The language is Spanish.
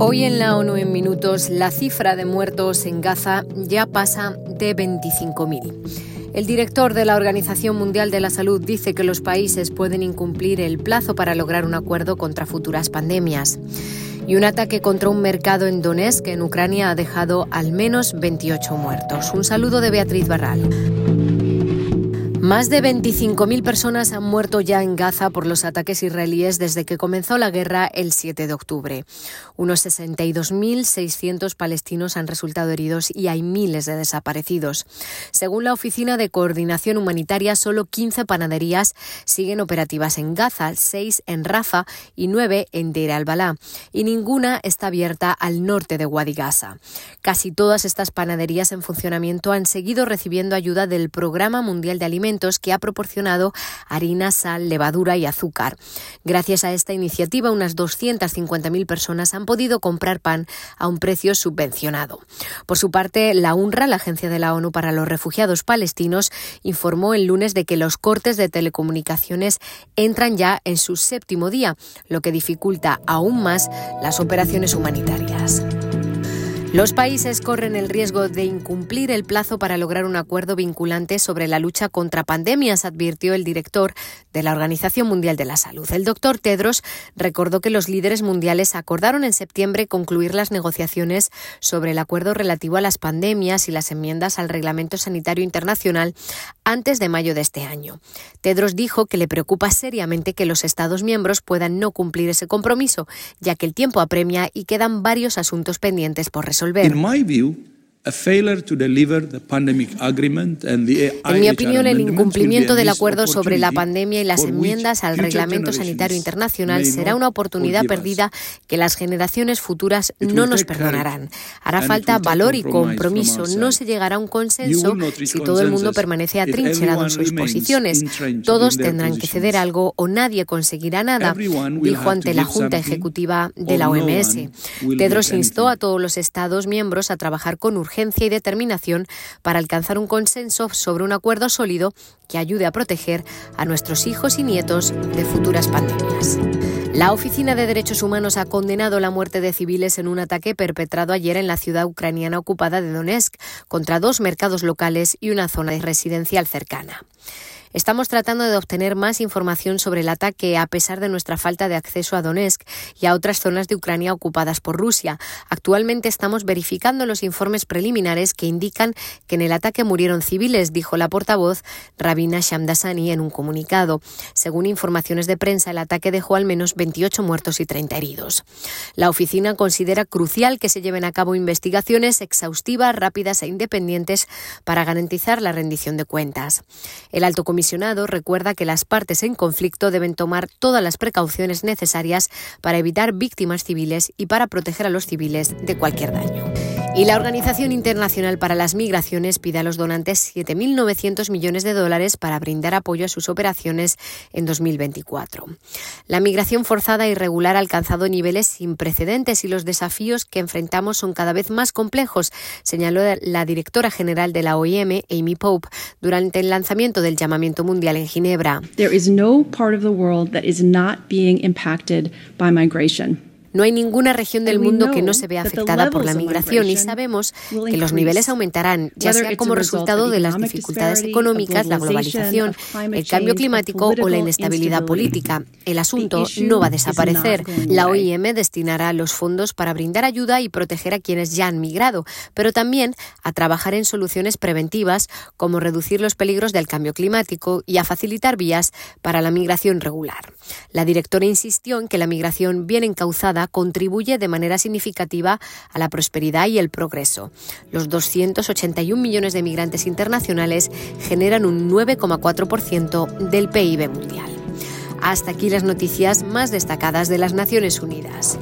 Hoy en la ONU en minutos la cifra de muertos en Gaza ya pasa de 25.000. El director de la Organización Mundial de la Salud dice que los países pueden incumplir el plazo para lograr un acuerdo contra futuras pandemias. Y un ataque contra un mercado en Donetsk, en Ucrania, ha dejado al menos 28 muertos. Un saludo de Beatriz Barral. Más de 25.000 personas han muerto ya en Gaza por los ataques israelíes desde que comenzó la guerra el 7 de octubre. Unos 62.600 palestinos han resultado heridos y hay miles de desaparecidos. Según la Oficina de Coordinación Humanitaria, solo 15 panaderías siguen operativas en Gaza, 6 en Rafa y 9 en Deir al-Balá, y ninguna está abierta al norte de Wadi Gaza. Casi todas estas panaderías en funcionamiento han seguido recibiendo ayuda del Programa Mundial de Alimentos que ha proporcionado harina, sal, levadura y azúcar. Gracias a esta iniciativa, unas 250.000 personas han podido comprar pan a un precio subvencionado. Por su parte, la UNRWA, la Agencia de la ONU para los Refugiados Palestinos, informó el lunes de que los cortes de telecomunicaciones entran ya en su séptimo día, lo que dificulta aún más las operaciones humanitarias. Los países corren el riesgo de incumplir el plazo para lograr un acuerdo vinculante sobre la lucha contra pandemias, advirtió el director de la Organización Mundial de la Salud. El doctor Tedros recordó que los líderes mundiales acordaron en septiembre concluir las negociaciones sobre el acuerdo relativo a las pandemias y las enmiendas al Reglamento Sanitario Internacional antes de mayo de este año. Tedros dijo que le preocupa seriamente que los Estados miembros puedan no cumplir ese compromiso, ya que el tiempo apremia y quedan varios asuntos pendientes por resolver resolver. En mi opinión, el incumplimiento del acuerdo sobre la pandemia y las enmiendas al Reglamento Sanitario Internacional será una oportunidad perdida que las generaciones futuras no nos perdonarán. Hará falta valor y compromiso. No se llegará a un consenso si todo el mundo permanece atrincherado en sus posiciones. Todos tendrán que ceder algo o nadie conseguirá nada, dijo ante la Junta Ejecutiva de la OMS. Tedros instó a todos los Estados miembros a trabajar con y determinación para alcanzar un consenso sobre un acuerdo sólido que ayude a proteger a nuestros hijos y nietos de futuras pandemias. La Oficina de Derechos Humanos ha condenado la muerte de civiles en un ataque perpetrado ayer en la ciudad ucraniana ocupada de Donetsk contra dos mercados locales y una zona residencial cercana. Estamos tratando de obtener más información sobre el ataque a pesar de nuestra falta de acceso a Donetsk y a otras zonas de Ucrania ocupadas por Rusia. Actualmente estamos verificando los informes preliminares que indican que en el ataque murieron civiles, dijo la portavoz Rabina Shamdasani en un comunicado. Según informaciones de prensa, el ataque dejó al menos 28 muertos y 30 heridos. La oficina considera crucial que se lleven a cabo investigaciones exhaustivas, rápidas e independientes para garantizar la rendición de cuentas. El alto comisionado recuerda que las partes en conflicto deben tomar todas las precauciones necesarias para evitar víctimas civiles y para proteger a los civiles de cualquier daño. Y la Organización Internacional para las Migraciones pide a los donantes 7.900 millones de dólares para brindar apoyo a sus operaciones en 2024. La migración forzada e irregular ha alcanzado niveles sin precedentes y los desafíos que enfrentamos son cada vez más complejos, señaló la directora general de la OIM, Amy Pope, durante el lanzamiento del llamamiento mundial en Ginebra. There is no part of the world that is not being impacted by migration. No hay ninguna región del mundo que no se vea afectada por la migración y sabemos que los niveles aumentarán, ya sea como resultado de las dificultades económicas, la globalización, el cambio climático o la inestabilidad política. El asunto no va a desaparecer. La OIM destinará los fondos para brindar ayuda y proteger a quienes ya han migrado, pero también a trabajar en soluciones preventivas como reducir los peligros del cambio climático y a facilitar vías para la migración regular. La directora insistió en que la migración bien encauzada contribuye de manera significativa a la prosperidad y el progreso. Los 281 millones de migrantes internacionales generan un 9,4% del PIB mundial. Hasta aquí las noticias más destacadas de las Naciones Unidas.